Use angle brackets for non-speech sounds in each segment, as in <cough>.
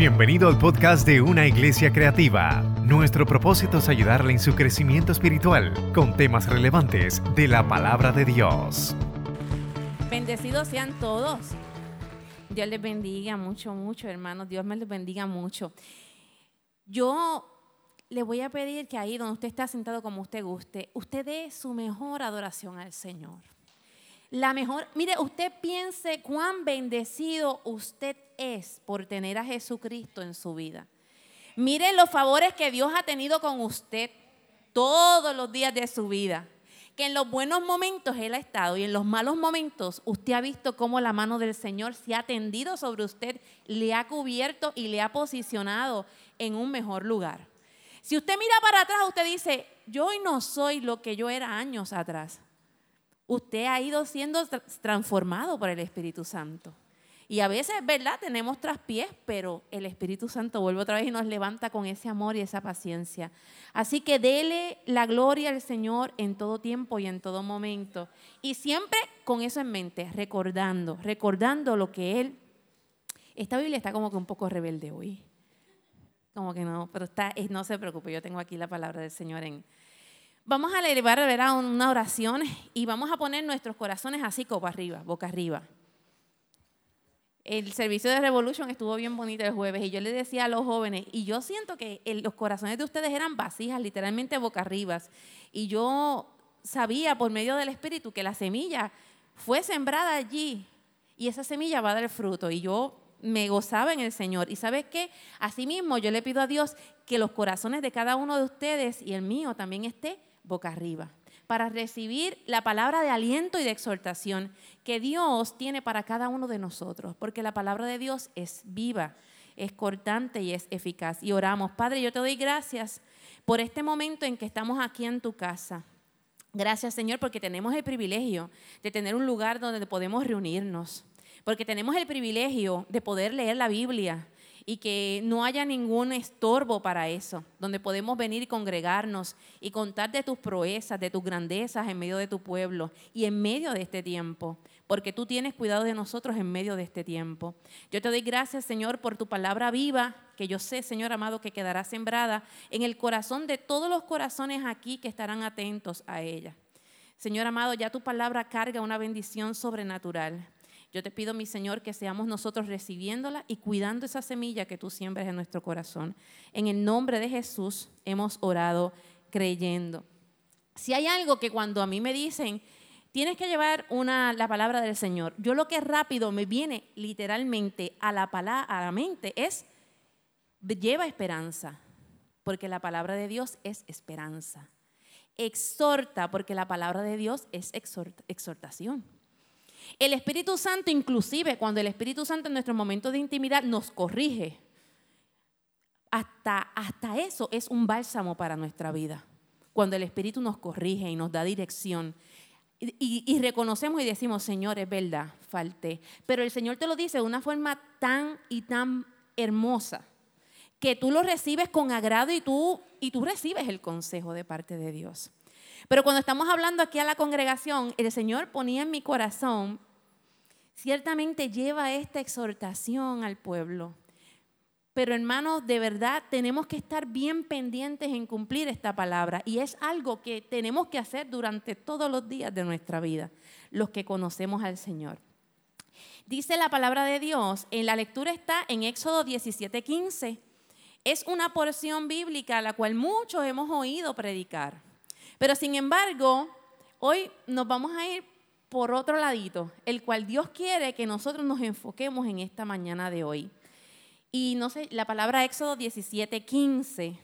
Bienvenido al podcast de Una Iglesia Creativa. Nuestro propósito es ayudarle en su crecimiento espiritual con temas relevantes de la palabra de Dios. Bendecidos sean todos. Dios les bendiga mucho, mucho, hermanos. Dios me los bendiga mucho. Yo le voy a pedir que ahí donde usted está sentado como usted guste, usted dé su mejor adoración al Señor. La mejor, mire, usted piense cuán bendecido usted es por tener a Jesucristo en su vida. Mire los favores que Dios ha tenido con usted todos los días de su vida. Que en los buenos momentos Él ha estado y en los malos momentos usted ha visto cómo la mano del Señor se ha tendido sobre usted, le ha cubierto y le ha posicionado en un mejor lugar. Si usted mira para atrás, usted dice, yo no soy lo que yo era años atrás usted ha ido siendo transformado por el Espíritu Santo. Y a veces, ¿verdad? Tenemos traspiés, pero el Espíritu Santo vuelve otra vez y nos levanta con ese amor y esa paciencia. Así que dele la gloria al Señor en todo tiempo y en todo momento. Y siempre con eso en mente, recordando, recordando lo que Él... Esta Biblia está como que un poco rebelde hoy. Como que no, pero está, no se preocupe, yo tengo aquí la palabra del Señor en, Vamos a elevar una oración y vamos a poner nuestros corazones así, copa arriba, boca arriba. El servicio de Revolution estuvo bien bonito el jueves y yo le decía a los jóvenes, y yo siento que los corazones de ustedes eran vasijas, literalmente boca arriba. Y yo sabía por medio del Espíritu que la semilla fue sembrada allí y esa semilla va a dar fruto. Y yo me gozaba en el Señor. Y sabes qué? Asimismo, yo le pido a Dios que los corazones de cada uno de ustedes y el mío también esté boca arriba, para recibir la palabra de aliento y de exhortación que Dios tiene para cada uno de nosotros, porque la palabra de Dios es viva, es cortante y es eficaz. Y oramos, Padre, yo te doy gracias por este momento en que estamos aquí en tu casa. Gracias, Señor, porque tenemos el privilegio de tener un lugar donde podemos reunirnos, porque tenemos el privilegio de poder leer la Biblia, y que no haya ningún estorbo para eso, donde podemos venir y congregarnos y contar de tus proezas, de tus grandezas en medio de tu pueblo y en medio de este tiempo, porque tú tienes cuidado de nosotros en medio de este tiempo. Yo te doy gracias, Señor, por tu palabra viva, que yo sé, Señor amado, que quedará sembrada en el corazón de todos los corazones aquí que estarán atentos a ella. Señor amado, ya tu palabra carga una bendición sobrenatural. Yo te pido, mi Señor, que seamos nosotros recibiéndola y cuidando esa semilla que tú siembres en nuestro corazón. En el nombre de Jesús hemos orado creyendo. Si hay algo que cuando a mí me dicen, tienes que llevar una, la palabra del Señor, yo lo que rápido me viene literalmente a la, a la mente es, lleva esperanza, porque la palabra de Dios es esperanza. Exhorta, porque la palabra de Dios es exhortación. El Espíritu Santo, inclusive cuando el Espíritu Santo en nuestro momento de intimidad nos corrige, hasta, hasta eso es un bálsamo para nuestra vida. Cuando el Espíritu nos corrige y nos da dirección. Y, y, reconocemos y decimos, Señor, es verdad, falté. Pero el Señor te lo dice de una forma tan y tan hermosa que tú lo recibes con agrado y tú, y tú recibes el consejo de parte de Dios. Pero cuando estamos hablando aquí a la congregación, el Señor ponía en mi corazón, ciertamente lleva esta exhortación al pueblo. Pero hermanos, de verdad tenemos que estar bien pendientes en cumplir esta palabra. Y es algo que tenemos que hacer durante todos los días de nuestra vida, los que conocemos al Señor. Dice la palabra de Dios, en la lectura está en Éxodo 17:15. Es una porción bíblica a la cual muchos hemos oído predicar. Pero sin embargo, hoy nos vamos a ir por otro ladito, el cual Dios quiere que nosotros nos enfoquemos en esta mañana de hoy. Y no sé, la palabra Éxodo 17, 15,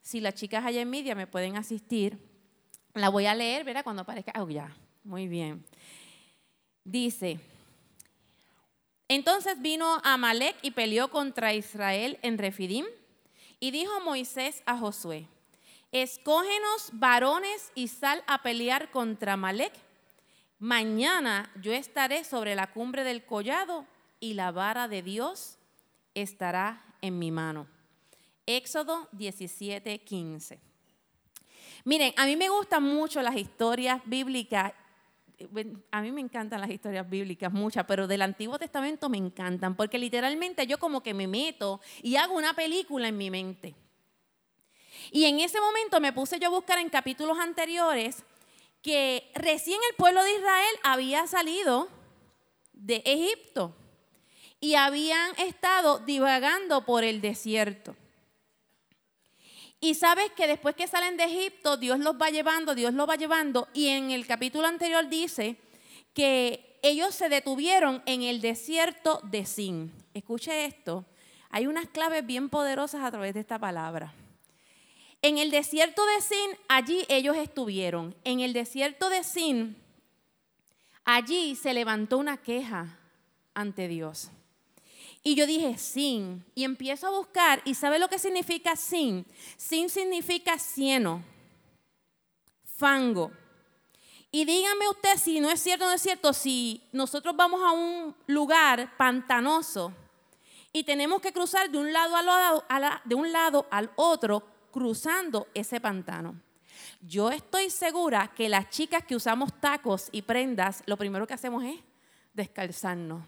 si las chicas allá en media me pueden asistir, la voy a leer, ¿verdad? Cuando aparezca. Oh, ya, muy bien. Dice, entonces vino Amalek y peleó contra Israel en Refidim, y dijo Moisés a Josué, escógenos varones y sal a pelear contra Malek. Mañana yo estaré sobre la cumbre del collado y la vara de Dios estará en mi mano. Éxodo 17, 15. Miren, a mí me gustan mucho las historias bíblicas a mí me encantan las historias bíblicas, muchas, pero del Antiguo Testamento me encantan, porque literalmente yo como que me meto y hago una película en mi mente. Y en ese momento me puse yo a buscar en capítulos anteriores que recién el pueblo de Israel había salido de Egipto y habían estado divagando por el desierto. Y sabes que después que salen de Egipto, Dios los va llevando, Dios los va llevando. Y en el capítulo anterior dice que ellos se detuvieron en el desierto de Sin. Escuche esto. Hay unas claves bien poderosas a través de esta palabra. En el desierto de Sin, allí ellos estuvieron. En el desierto de Sin, allí se levantó una queja ante Dios. Y yo dije, sin. Y empiezo a buscar. ¿Y sabe lo que significa sin? Sin significa cieno, fango. Y dígame usted si no es cierto o no es cierto, si nosotros vamos a un lugar pantanoso y tenemos que cruzar de un lado al, de un lado al otro cruzando ese pantano. Yo estoy segura que las chicas que usamos tacos y prendas, lo primero que hacemos es descalzarnos.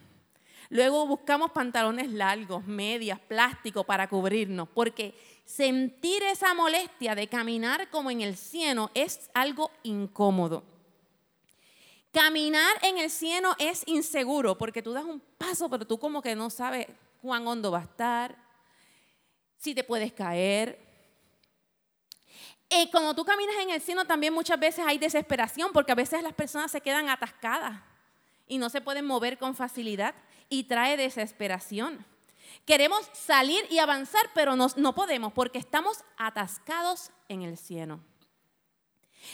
Luego buscamos pantalones largos, medias, plástico para cubrirnos, porque sentir esa molestia de caminar como en el cieno es algo incómodo. Caminar en el cieno es inseguro porque tú das un paso, pero tú como que no sabes cuán hondo va a estar, si te puedes caer. Y cuando tú caminas en el cieno también muchas veces hay desesperación porque a veces las personas se quedan atascadas y no se pueden mover con facilidad y trae desesperación. Queremos salir y avanzar, pero no podemos porque estamos atascados en el cielo.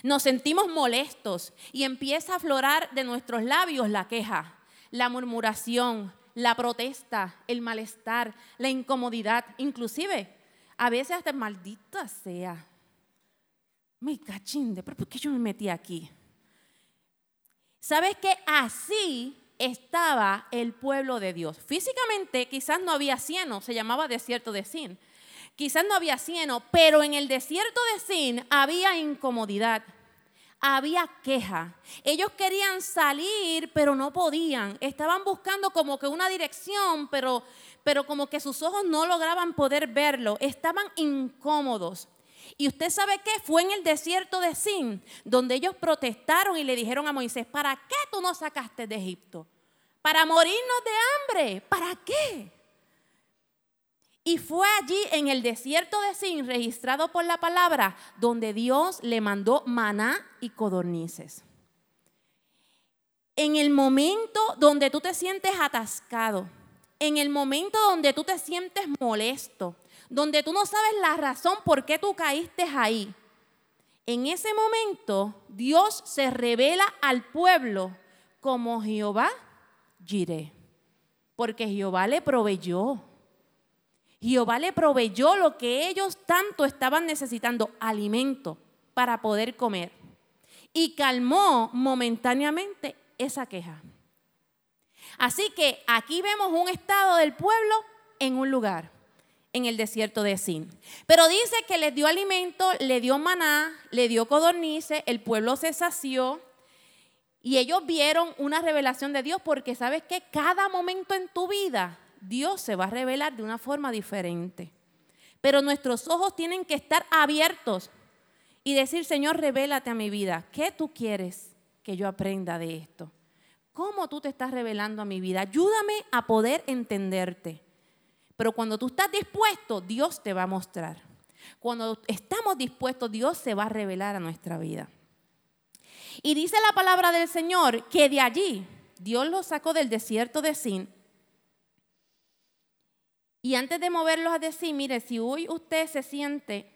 Nos sentimos molestos y empieza a aflorar de nuestros labios la queja, la murmuración, la protesta, el malestar, la incomodidad, inclusive a veces hasta maldita sea. Me cachinde, pero ¿por qué yo me metí aquí? ¿Sabes que así estaba el pueblo de Dios. Físicamente quizás no había cieno, se llamaba desierto de Sin. Quizás no había cieno, pero en el desierto de Sin había incomodidad, había queja. Ellos querían salir, pero no podían. Estaban buscando como que una dirección, pero, pero como que sus ojos no lograban poder verlo. Estaban incómodos. Y usted sabe qué? Fue en el desierto de Sin, donde ellos protestaron y le dijeron a Moisés, ¿para qué tú nos sacaste de Egipto? ¿Para morirnos de hambre? ¿Para qué? Y fue allí en el desierto de Sin, registrado por la palabra, donde Dios le mandó maná y codornices. En el momento donde tú te sientes atascado, en el momento donde tú te sientes molesto, donde tú no sabes la razón por qué tú caíste ahí, en ese momento Dios se revela al pueblo como Jehová Jiré, porque Jehová le proveyó. Jehová le proveyó lo que ellos tanto estaban necesitando, alimento para poder comer. Y calmó momentáneamente esa queja. Así que aquí vemos un estado del pueblo en un lugar en el desierto de Sin. Pero dice que les dio alimento, le dio maná, le dio codornices, el pueblo se sació y ellos vieron una revelación de Dios porque sabes que cada momento en tu vida Dios se va a revelar de una forma diferente. Pero nuestros ojos tienen que estar abiertos y decir, Señor, revélate a mi vida. ¿Qué tú quieres que yo aprenda de esto? ¿Cómo tú te estás revelando a mi vida? Ayúdame a poder entenderte. Pero cuando tú estás dispuesto, Dios te va a mostrar. Cuando estamos dispuestos, Dios se va a revelar a nuestra vida. Y dice la palabra del Señor que de allí Dios los sacó del desierto de Sin. Y antes de moverlos a decir, mire, si hoy usted se siente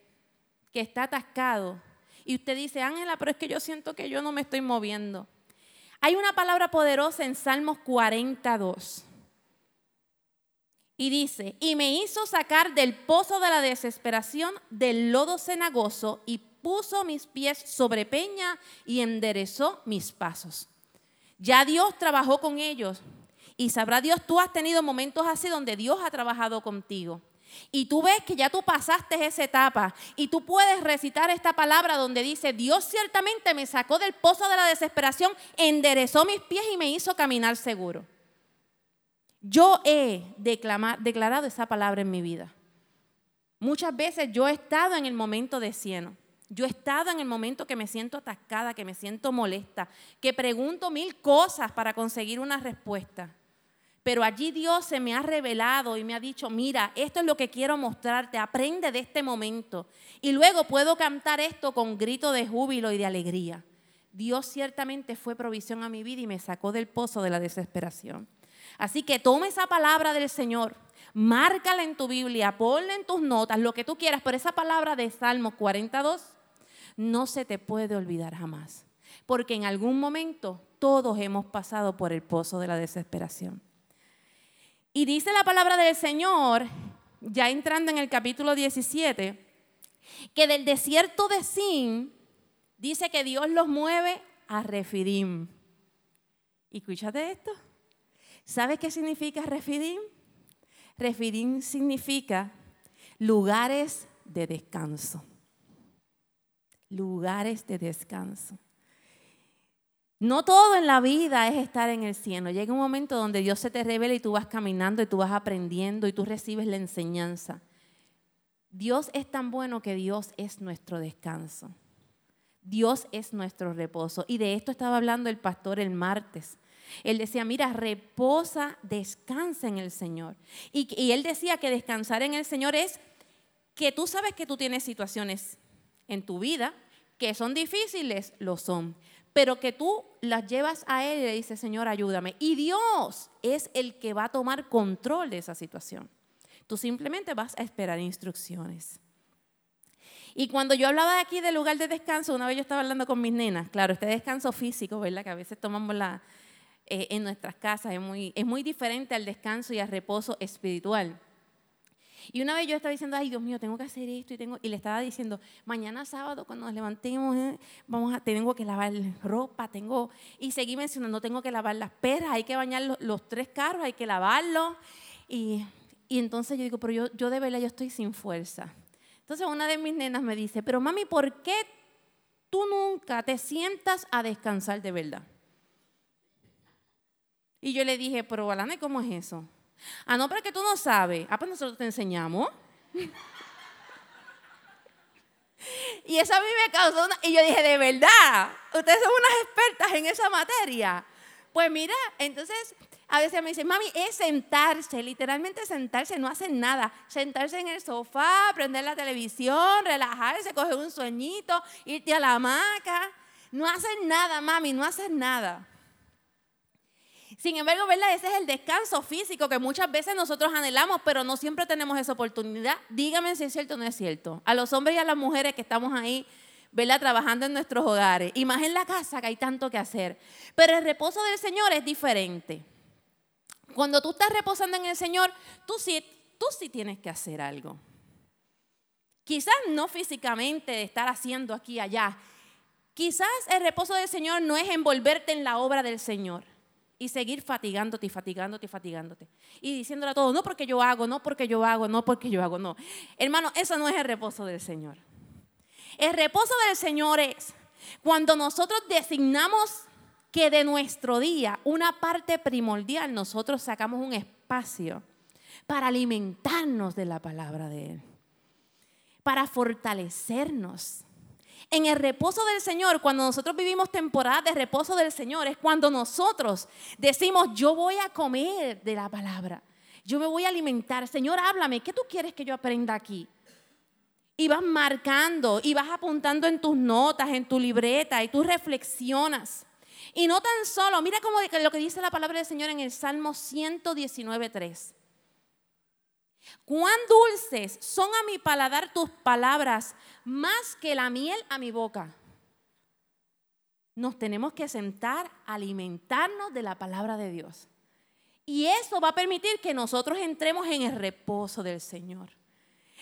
que está atascado y usted dice, Ángela, pero es que yo siento que yo no me estoy moviendo. Hay una palabra poderosa en Salmos 42. Y dice, y me hizo sacar del pozo de la desesperación, del lodo cenagoso, y puso mis pies sobre peña y enderezó mis pasos. Ya Dios trabajó con ellos. Y sabrá Dios, tú has tenido momentos así donde Dios ha trabajado contigo. y tú ves que ya tú pasaste esa etapa y tú puedes recitar esta palabra donde dice, Dios ciertamente me sacó del pozo de la desesperación, enderezó mis pies y me hizo caminar seguro. Yo he declarado esa palabra en mi vida. Muchas veces yo he estado en el momento de cieno. Yo he estado en el momento que me siento atascada, que me siento molesta, que pregunto mil cosas para conseguir una respuesta. Pero allí Dios se me ha revelado y me ha dicho, mira, esto es lo que quiero mostrarte, aprende de este momento. Y luego puedo cantar esto con grito de júbilo y de alegría. Dios ciertamente fue provisión a mi vida y me sacó del pozo de la desesperación. Así que toma esa palabra del Señor, márcala en tu Biblia, ponla en tus notas, lo que tú quieras, pero esa palabra de Salmo 42 no se te puede olvidar jamás. Porque en algún momento todos hemos pasado por el pozo de la desesperación. Y dice la palabra del Señor, ya entrando en el capítulo 17, que del desierto de Sin dice que Dios los mueve a Refidim. Y escúchate esto. ¿Sabes qué significa Refidim? Refidim significa lugares de descanso. Lugares de descanso. No todo en la vida es estar en el cielo. Llega un momento donde Dios se te revela y tú vas caminando y tú vas aprendiendo y tú recibes la enseñanza. Dios es tan bueno que Dios es nuestro descanso. Dios es nuestro reposo. Y de esto estaba hablando el pastor el martes. Él decía, mira, reposa, descansa en el Señor. Y, él decía que descansar en el Señor es que tú sabes que tú tienes situaciones en tu vida que son difíciles, lo son pero que tú las llevas a Él y le dices, Señor, ayúdame. Y Dios es el que va a tomar control de esa situación. Tú simplemente vas a esperar instrucciones. Y cuando yo hablaba aquí del lugar de descanso, una vez yo estaba hablando con mis nenas, claro, este descanso físico, ¿verdad? Que a veces tomamos la, eh, en nuestras casas, es muy, diferente al descanso y al reposo espiritual. Y una vez yo estaba diciendo, ay Dios mío, tengo que hacer esto y tengo y le estaba diciendo, mañana sábado cuando nos levantemos, eh, vamos a tengo que lavar ropa, tengo y seguí mencionando, tengo que lavar las perras, hay que bañar los, tres carros, hay que lavarlos y, y, entonces yo digo, pero yo, yo de verdad yo estoy sin fuerza. Entonces una de mis nenas me dice, pero mami, ¿por qué tú nunca te sientas a descansar de verdad? Y yo le dije, pero Alana, ¿cómo es eso? Ah, no, pero que tú no sabes. Ah, pues nosotros te enseñamos. <laughs> y eso a mí me causó una... Y yo dije, de verdad, ustedes son unas expertas en esa materia. Pues mira, entonces a veces me dicen, mami, es sentarse, literalmente sentarse, no hacen nada. Sentarse en el sofá, prender la televisión, relajarse, coger un sueñito, irte a la hamaca. No hacen nada, mami, no hacen nada. Sin embargo, ¿verdad? Ese es el descanso físico que muchas veces nosotros anhelamos, pero no siempre tenemos esa oportunidad. Dígame si es cierto o no es cierto. A los hombres y a las mujeres que estamos ahí, ¿verdad? Trabajando en nuestros hogares. Y más en la casa que hay tanto que hacer. Pero el reposo del Señor es diferente. Cuando tú estás reposando en el Señor, tú sí, tú sí tienes que hacer algo. Quizás no físicamente de estar haciendo aquí allá. Quizás el reposo del Señor no es envolverte en la obra del Señor y seguir fatigándote y fatigándote y fatigándote. Y diciéndole a todos, no porque yo hago, no porque yo hago, no porque yo hago, no. Hermano, eso no es el reposo del Señor. El reposo del Señor es cuando nosotros designamos que de nuestro día, una parte primordial, nosotros sacamos un espacio para alimentarnos de la palabra de Él, para fortalecernos, en el reposo del Señor, cuando nosotros vivimos temporada de reposo del Señor, es cuando nosotros decimos, yo voy a comer de la palabra, yo me voy a alimentar. Señor, háblame, ¿qué tú quieres que yo aprenda aquí? Y vas marcando y vas apuntando en tus notas, en tu libreta y tú reflexionas. Y no tan solo, mira como lo que dice la palabra del Señor en el Salmo 119.3. Cuán dulces son a mi paladar tus palabras, más que la miel a mi boca. Nos tenemos que sentar, alimentarnos de la palabra de Dios. Y eso va a permitir que nosotros entremos en el reposo del Señor.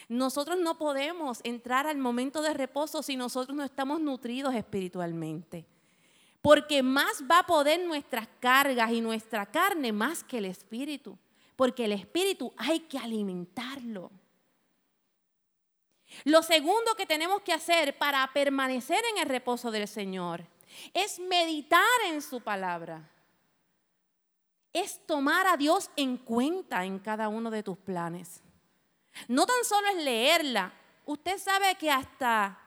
Nosotros no podemos entrar al momento de reposo si nosotros no estamos nutridos espiritualmente. Porque más va a poder nuestras cargas y nuestra carne más que el espíritu porque el espíritu hay que alimentarlo. Lo segundo que tenemos que hacer para permanecer en el reposo del Señor es meditar en su palabra. Es tomar a Dios en cuenta en cada uno de tus planes. No tan solo es leerla. Usted sabe que hasta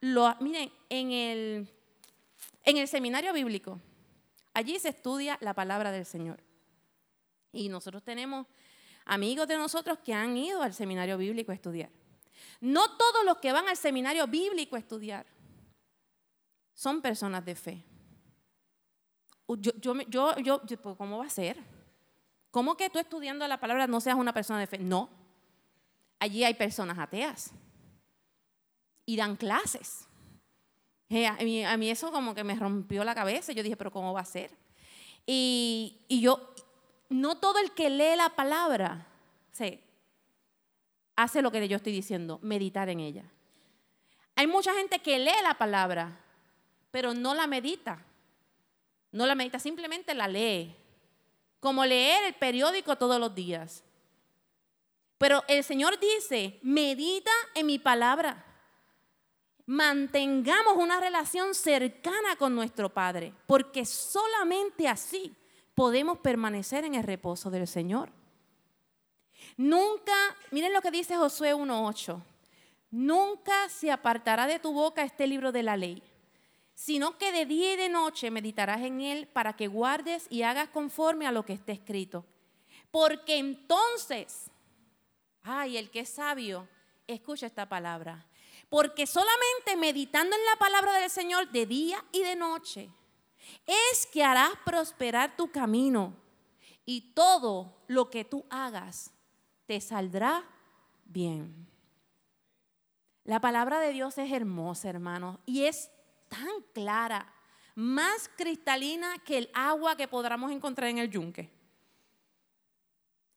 lo, miren, en el, en el seminario bíblico, allí se estudia la palabra del Señor. Y nosotros tenemos amigos de nosotros que han ido al seminario bíblico a estudiar. No todos los que van al seminario bíblico a estudiar son personas de fe. Yo, yo, yo, pues, ¿Cómo va a ser? ¿Cómo que tú estudiando la palabra no seas una persona de fe? No. Allí hay personas ateas y dan clases. A mí, a mí, eso como que me rompió la cabeza. Yo dije, pero ¿cómo va a ser? Y, y yo, no todo el que lee la palabra se hace lo que yo estoy diciendo, meditar en ella. Hay mucha gente que lee la palabra, pero no la medita. No la medita, simplemente la lee. Como leer el periódico todos los días. Pero el Señor dice, medita en mi palabra. Mantengamos una relación cercana con nuestro Padre, porque solamente así podemos permanecer en el reposo del Señor. Nunca, miren lo que dice Josué 1.8, nunca se apartará de tu boca este libro de la ley, sino que de día y de noche meditarás en él para que guardes y hagas conforme a lo que esté escrito. Porque entonces, ay, el que es sabio, escucha esta palabra. Porque solamente meditando en la palabra del Señor de día y de noche, es que harás prosperar tu camino y todo lo que tú hagas te saldrá bien. La palabra de Dios es hermosa, hermano, y es tan clara, más cristalina que el agua que podamos encontrar en el yunque.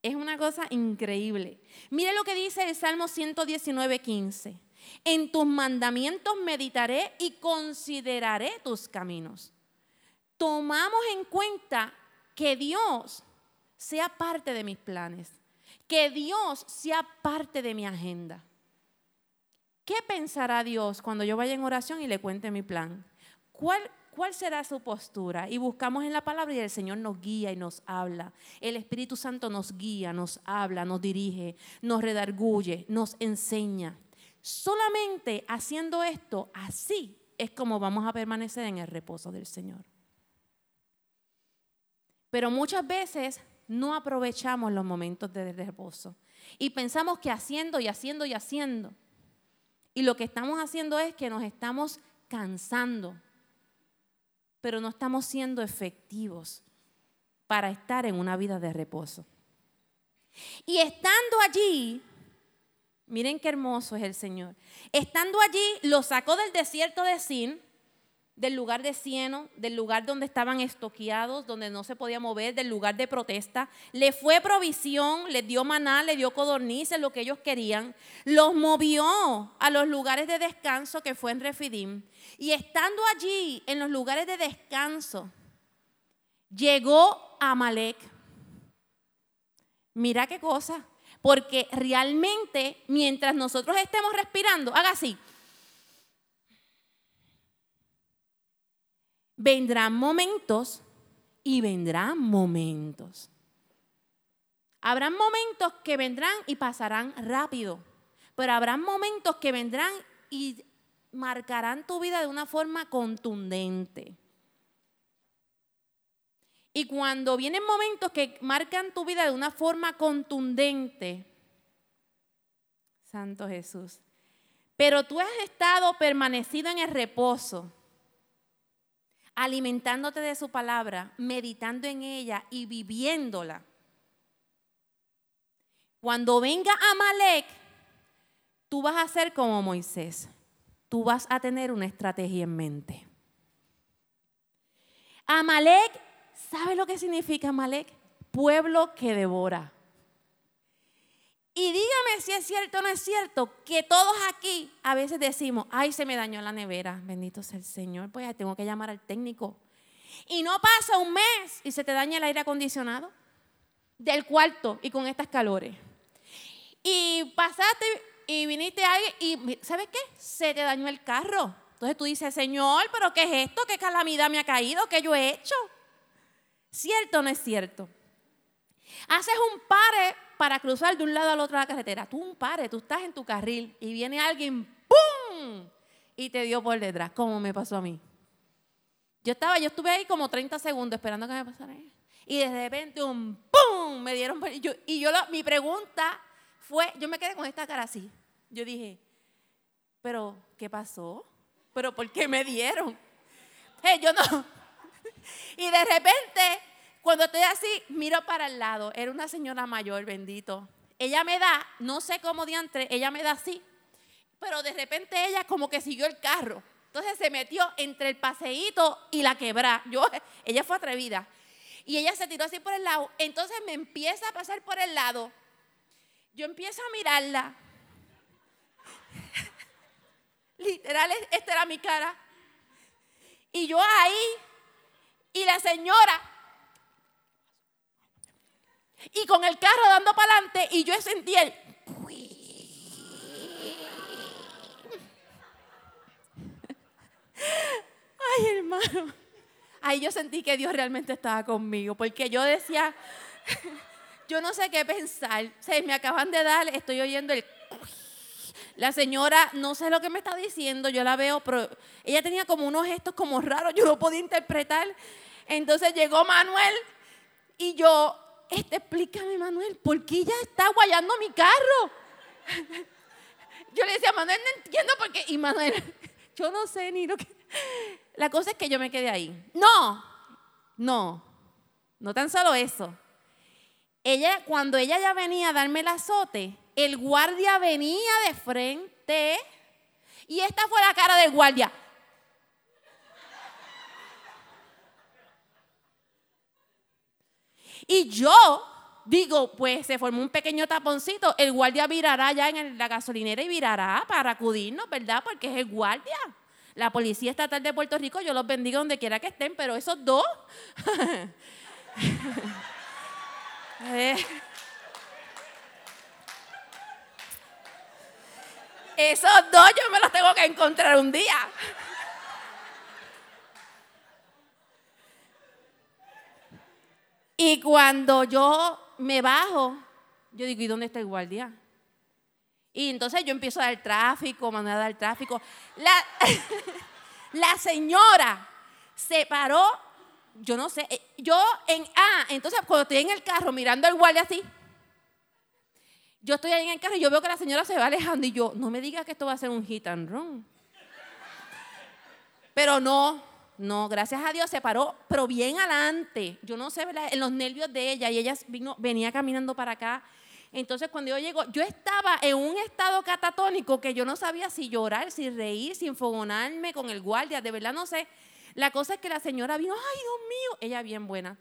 Es una cosa increíble. Mire lo que dice el Salmo 119, 15. En tus mandamientos meditaré y consideraré tus caminos. Tomamos en cuenta que Dios sea parte de mis planes que Dios sea parte de mi agenda. ¿Qué pensará Dios cuando yo vaya en oración y le cuente mi plan? ¿Cuál, ¿Cuál será su postura? Y buscamos en la palabra y el Señor nos guía y nos habla. El Espíritu Santo nos guía, nos habla, nos dirige, nos redarguye, nos enseña. Solamente haciendo esto, así es como vamos a permanecer en el reposo del Señor. Pero muchas veces no aprovechamos los momentos de reposo. Y pensamos que haciendo y haciendo y haciendo. Y lo que estamos haciendo es que nos estamos cansando, pero no estamos siendo efectivos para estar en una vida de reposo. Y estando allí, miren qué hermoso es el Señor, estando allí, lo sacó del desierto de Sin, del lugar de cieno, del lugar donde estaban estoqueados, donde no se podía mover, del lugar de protesta. Le fue provisión, les dio maná, le dio codornices, lo que ellos querían. Los movió a los lugares de descanso que fue en Refidim. Y estando allí, en los lugares de descanso, llegó Amalek. Mira qué cosa. Porque realmente, mientras nosotros estemos respirando, haga así. Vendrán momentos y vendrán momentos. Habrán momentos que vendrán y pasarán rápido, pero habrán momentos que vendrán y marcarán tu vida de una forma contundente. Y cuando vienen momentos que marcan tu vida de una forma contundente, Santo Jesús, pero tú has estado permanecido en el reposo, alimentándote de su palabra, meditando en ella y viviéndola. Cuando venga Amalek, tú vas a ser como Moisés. Tú vas a tener una estrategia en mente. Amalek, ¿sabe lo que significa Amalek? Pueblo que devora. Y dígame si es cierto o no es cierto que todos aquí a veces decimos, ay, se me dañó la nevera, bendito sea el Señor, pues tengo que llamar al técnico. Y no pasa un mes y se te daña el aire acondicionado del cuarto y con estas calores. Y pasaste y viniste alguien y, ¿sabes qué? Se te dañó el carro. Entonces tú dices, Señor, ¿pero qué es esto? ¿Qué calamidad me ha caído? ¿Qué yo he hecho? ¿Cierto o no es cierto? Haces un pare para cruzar de un lado al otro la carretera. Tú un pare, tú estás en tu carril y viene alguien, ¡pum! Y te dio por detrás, como me pasó a mí. Yo estaba, yo estuve ahí como 30 segundos esperando que me pasara. Y de repente un ¡pum! Me dieron por, yo, y yo mi pregunta fue, yo me quedé con esta cara así. Yo dije, pero ¿qué pasó? ¿Pero por qué me dieron? <laughs> Yo no. <laughs> Y de repente, cuando estoy así, miro para el lado. Era una señora mayor, bendito. Ella me da, no sé cómo diantre, ella me da así. Pero de repente ella como que siguió el carro. Entonces se metió entre el paseíto y la quebra. Yo, <laughs> ella fue atrevida. Y ella se tiró así por el lado. Entonces me empieza a pasar por el lado. Yo empiezo a mirarla. <laughs> Literal, esta era mi cara. Y yo ahí, y la señora, y con el carro dando para adelante, y yo sentí el... <laughs> Ay, hermano. Ahí yo sentí que Dios realmente estaba conmigo, porque yo decía, <laughs> yo no sé qué pensar. Se me acaban de dar, estoy oyendo el... <laughs> La señora, no sé lo que me está diciendo, yo la veo, pero ella tenía como unos gestos como raros, yo no podía interpretar. Entonces llegó Manuel y yo, este, explícame Manuel, ¿por qué ella está guayando mi carro? <laughs> Yo le decía, Manuel, no entiendo por qué. Y Manuel, <laughs> yo no sé ni lo que... La cosa es que yo me quedé ahí. No, no, no tan solo eso. Ella, cuando ella ya venía a darme el azote, el guardia venía de frente y esta fue la cara del guardia. Y yo digo, pues se formó un pequeño taponcito, el guardia virará ya en la gasolinera y virará para acudirnos, ¿verdad? Porque es el guardia. La Policía Estatal de Puerto Rico, yo los bendigo donde quiera que estén, pero esos dos... <laughs> Eh. Esos dos yo me los tengo que encontrar un día. Y cuando yo me bajo, yo digo, ¿y dónde está el guardia? Y entonces yo empiezo a dar tráfico, mandar a dar tráfico. La, <laughs> la señora se paró, yo no sé, eh, yo en, ah, entonces cuando estoy en el carro mirando al guardia así, yo estoy ahí en el carro y yo veo que la señora se va alejando y yo, no me digas que esto va a ser un hit and run. Pero no, no, gracias a Dios se paró, pero bien adelante. Yo no sé, en los nervios de ella y ella vino, venía caminando para acá entonces cuando yo llego, yo estaba en un estado catatónico que yo no sabía si llorar, si reír, si enfogonarme con el guardia, de verdad no sé. La cosa es que la señora vino, ay Dios mío, ella bien buena.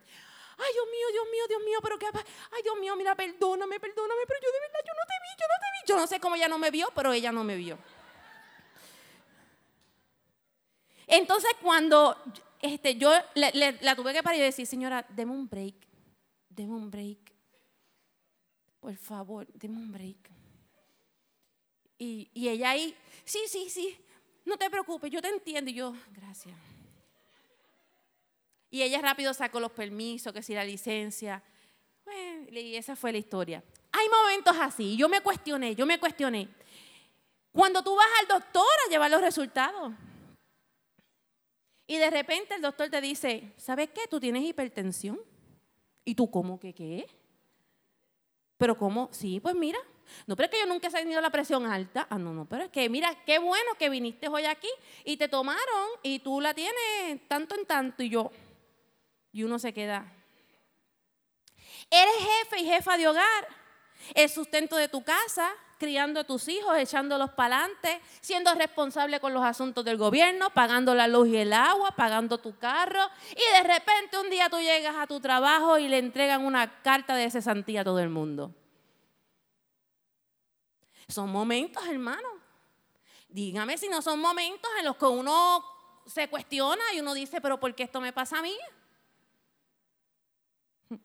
Ay, Dios mío, Dios mío, Dios mío, pero qué Ay, Dios mío, mira, perdóname, perdóname, pero yo de verdad, yo no te vi, yo no te vi. Yo no sé cómo ella no me vio, pero ella no me vio. Entonces, cuando este, yo la tuve que parar y decir, señora, deme un break, deme un break por favor, deme un break. Y, ella ahí, sí, sí, sí, no te preocupes, yo te entiendo. Y yo, gracias. Y ella rápido sacó los permisos, que si la licencia. y esa fue la historia. Hay momentos así, yo me cuestioné, yo me cuestioné. Cuando tú vas al doctor a llevar los resultados y de repente el doctor te dice, ¿sabes qué? Tú tienes hipertensión. ¿Y tú cómo que qué? Pero ¿cómo? Sí, pues mira. No, pero es que yo nunca he tenido la presión alta. Ah, no, no, pero es que mira, qué bueno que viniste hoy aquí y te tomaron y tú la tienes tanto en tanto y yo. Y uno se queda. Eres jefe y jefa de hogar. El sustento de tu casa, criando a tus hijos, echándolos para adelante, siendo responsable con los asuntos del gobierno, pagando la luz y el agua, pagando tu carro, y de repente un día tú llegas a tu trabajo y le entregan una carta de cesantía a todo el mundo. Son momentos, hermano. Dígame si no son momentos en los que uno se cuestiona y uno dice, pero ¿por qué esto me pasa a mí? <laughs>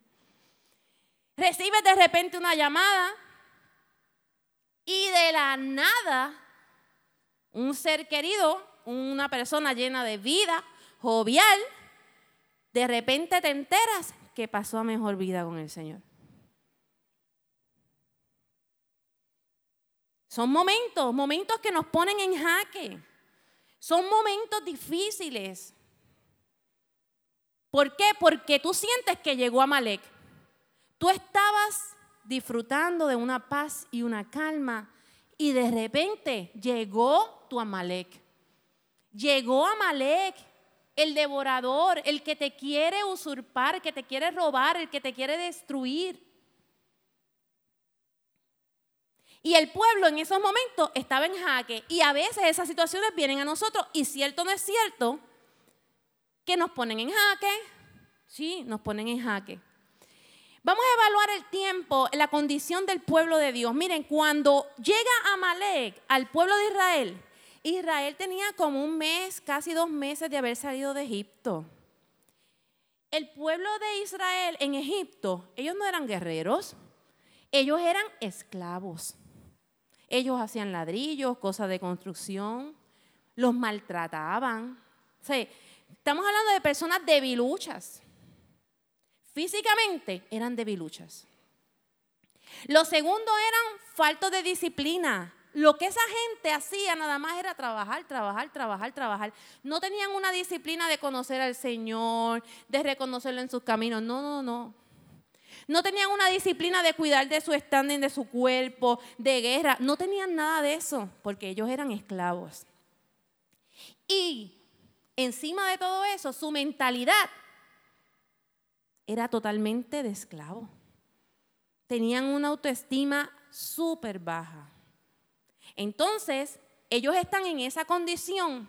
Recibes de repente una llamada Y de la nada, un ser querido, una persona llena de vida, jovial, de repente te enteras que pasó a mejor vida con el Señor. Son momentos, momentos que nos ponen en jaque. Son momentos difíciles. ¿Por qué? Porque tú sientes que llegó Amalek. Tú estabas disfrutando de una paz y una calma y de repente llegó tu Amalek. Llegó Amalek, el devorador, el que te quiere usurpar, el que te quiere robar, el que te quiere destruir. Y el pueblo en esos momentos estaba en jaque. Y a veces esas situaciones vienen a nosotros. Y cierto no es cierto que nos ponen en jaque. Sí, nos ponen en jaque. Vamos a evaluar el tiempo, la condición del pueblo de Dios. Miren, cuando llega Amalek al pueblo de Israel, Israel tenía como un mes, casi dos meses de haber salido de Egipto. El pueblo de Israel en Egipto, ellos no eran guerreros, ellos eran esclavos. Ellos hacían ladrillos, cosas de construcción, los maltrataban. estamos hablando de personas debiluchas. Físicamente eran debiluchas. Lo segundo eran faltos de disciplina. Lo que esa gente hacía nada más era trabajar, trabajar, trabajar, trabajar. No tenían una disciplina de conocer al Señor, de reconocerlo en sus caminos. No, no, no. No tenían una disciplina de cuidar de su standing, de su cuerpo, de guerra. No tenían nada de eso, porque ellos eran esclavos. Y encima de todo eso, su mentalidad era totalmente de esclavo. Tenían una autoestima súper baja. Entonces, ellos están en esa condición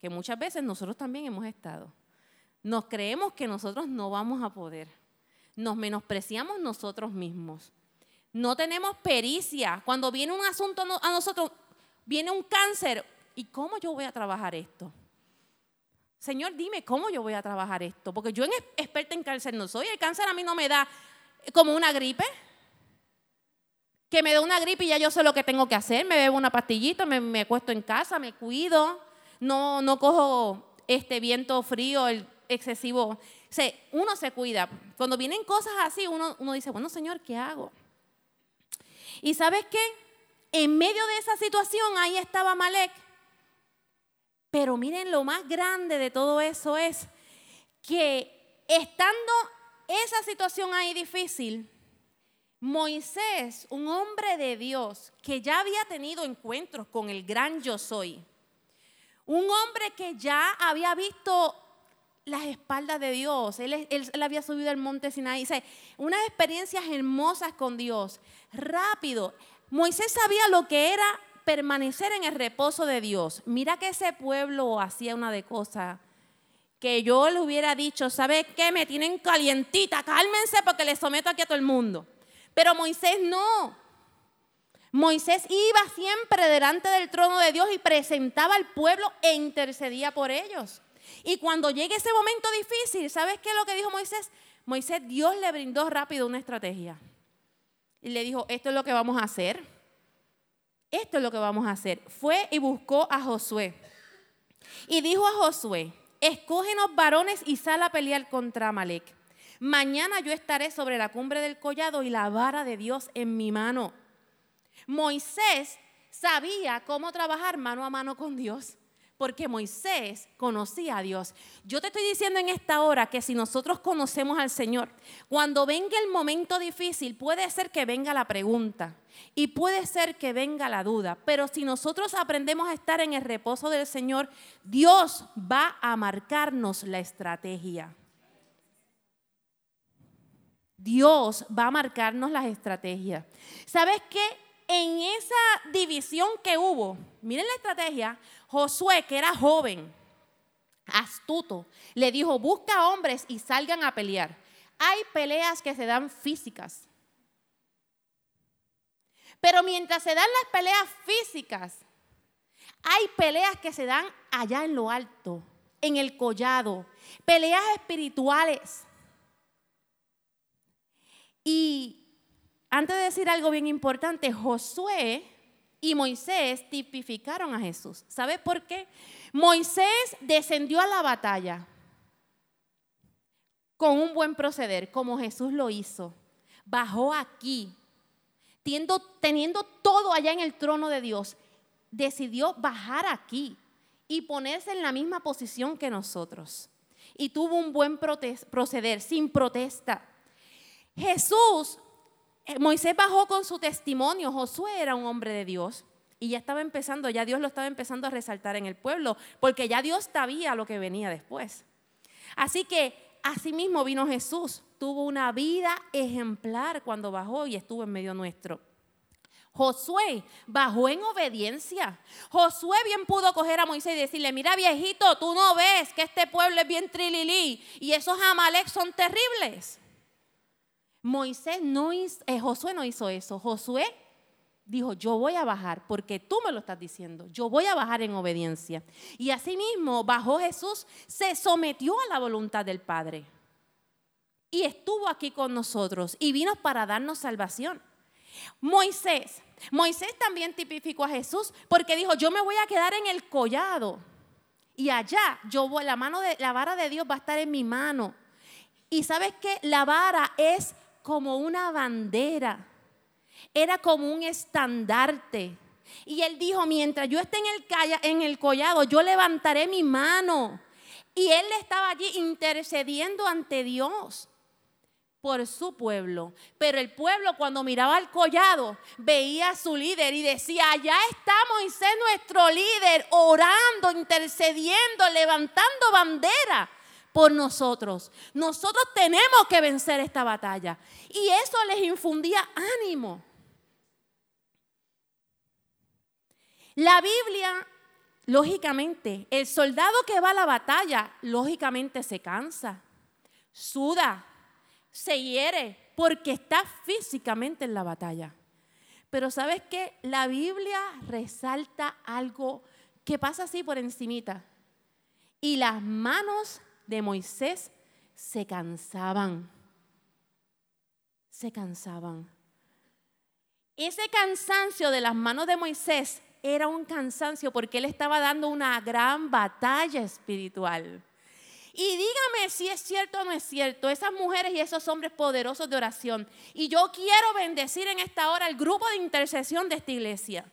que muchas veces nosotros también hemos estado. Nos creemos que nosotros no vamos a poder. Nos menospreciamos nosotros mismos. No tenemos pericia. Cuando viene un asunto a nosotros, viene un cáncer. ¿Y cómo yo voy a trabajar esto? Señor, dime cómo yo voy a trabajar esto, porque yo en experta en cáncer no soy. El cáncer a mí no me da como una gripe. Que me da una gripe y ya yo sé lo que tengo que hacer. Me bebo una pastillita, me, me acuesto en casa, me cuido. No, no cojo este viento frío, el excesivo. uno se cuida. Cuando vienen cosas así, uno, uno dice, bueno, Señor, ¿qué hago? Y sabes qué? En medio de esa situación, ahí estaba Malek pero miren, lo más grande de todo eso es que estando esa situación ahí difícil, Moisés, un hombre de Dios que ya había tenido encuentros con el gran yo soy, un hombre que ya había visto las espaldas de Dios, él, había subido al monte Sinaí, unas experiencias hermosas con Dios, rápido. Moisés sabía lo que era permanecer en el reposo de Dios. Mira que ese pueblo hacía una de cosas que yo le hubiera dicho, ¿sabe qué? Me tienen calientita, cálmense porque les someto aquí a todo el mundo. Pero Moisés no. Moisés iba siempre delante del trono de Dios y presentaba al pueblo e intercedía por ellos. Y cuando llegue ese momento difícil, ¿sabes qué es lo que dijo Moisés? Moisés, Dios le brindó rápido una estrategia. Y le dijo, esto es lo que vamos a hacer esto es lo que vamos a hacer. Fue y buscó a Josué. Y dijo a Josué, escógenos varones y sal a pelear contra Amalek. Mañana yo estaré sobre la cumbre del collado y la vara de Dios en mi mano. Moisés sabía cómo trabajar mano a mano con Dios porque Moisés conocía a Dios. Yo te estoy diciendo en esta hora que si nosotros conocemos al Señor, cuando venga el momento difícil, puede ser que venga la pregunta y puede ser que venga la duda, pero si nosotros aprendemos a estar en el reposo del Señor, Dios va a marcarnos la estrategia. Dios va a marcarnos las estrategias. ¿Sabes qué? En esa división que hubo, miren la estrategia, Josué, que era joven, astuto, le dijo, busca hombres y salgan a pelear. Hay peleas que se dan físicas. Pero mientras se dan las peleas físicas, hay peleas que se dan allá en lo alto, en el collado, peleas espirituales. Y antes de decir algo bien importante, Josué y Moisés tipificaron a Jesús. ¿Sabe por qué? Moisés descendió a la batalla con un buen proceder, como Jesús lo hizo. Bajó aquí, teniendo, todo allá en el trono de Dios. Decidió bajar aquí y ponerse en la misma posición que nosotros. Y tuvo un buen proceder, sin protesta. Jesús, Moisés bajó con su testimonio. Josué era un hombre de Dios. Y ya estaba empezando, ya Dios lo estaba empezando a resaltar en el pueblo, porque ya Dios sabía lo que venía después. Así que asimismo vino Jesús, tuvo una vida ejemplar cuando bajó y estuvo en medio nuestro. Josué bajó en obediencia. Josué bien pudo coger a Moisés y decirle, mira viejito, tú no ves que este pueblo es bien trililí y esos amalek son terribles. Moisés no hizo, eh, Josué no hizo eso. Josué dijo, yo voy a bajar porque tú me lo estás diciendo. Yo voy a bajar en obediencia. Y asimismo bajó Jesús, se sometió a la voluntad del Padre. Y estuvo aquí con nosotros y vino para darnos salvación. Moisés. Moisés también tipificó a Jesús porque dijo, yo me voy a quedar en el collado. Y allá yo la mano de la vara de Dios va a estar en mi mano. Y sabes que la vara es como una bandera. Era como un estandarte. Y él dijo, mientras yo esté en el, en el collado, yo levantaré mi mano. Y él estaba allí intercediendo ante Dios por su pueblo. Pero el pueblo cuando miraba al collado veía a su líder y decía, allá está Moisés nuestro líder, orando, intercediendo, levantando bandera por nosotros. Nosotros tenemos que vencer esta batalla. Y eso les infundía ánimo. La Biblia, lógicamente, el soldado que va a la batalla, lógicamente se cansa, suda, se hiere porque está físicamente en la batalla. Pero sabes qué? La Biblia resalta algo que pasa así por encimita. Y las manos de Moisés se cansaban. Se cansaban. Ese cansancio de las manos de Moisés era un cansancio porque él estaba dando una gran batalla espiritual. Y dígame si es cierto o no es cierto, esas mujeres y esos hombres poderosos de oración. Y yo quiero bendecir en esta hora el grupo de intercesión de esta iglesia.